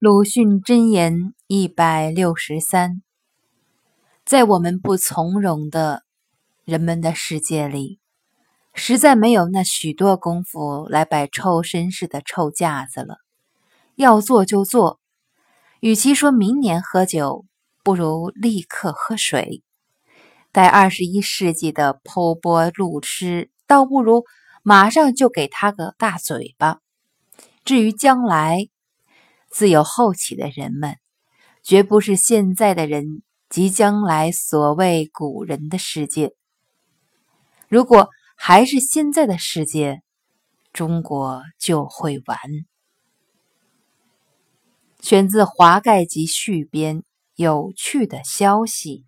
鲁迅箴言一百六十三：在我们不从容的人们的世界里，实在没有那许多功夫来摆臭绅士的臭架子了。要做就做，与其说明年喝酒，不如立刻喝水。待二十一世纪的剖剥路痴，倒不如马上就给他个大嘴巴。至于将来，自有后起的人们，绝不是现在的人及将来所谓古人的世界。如果还是现在的世界，中国就会完。选自《华盖集续编》，有趣的消息。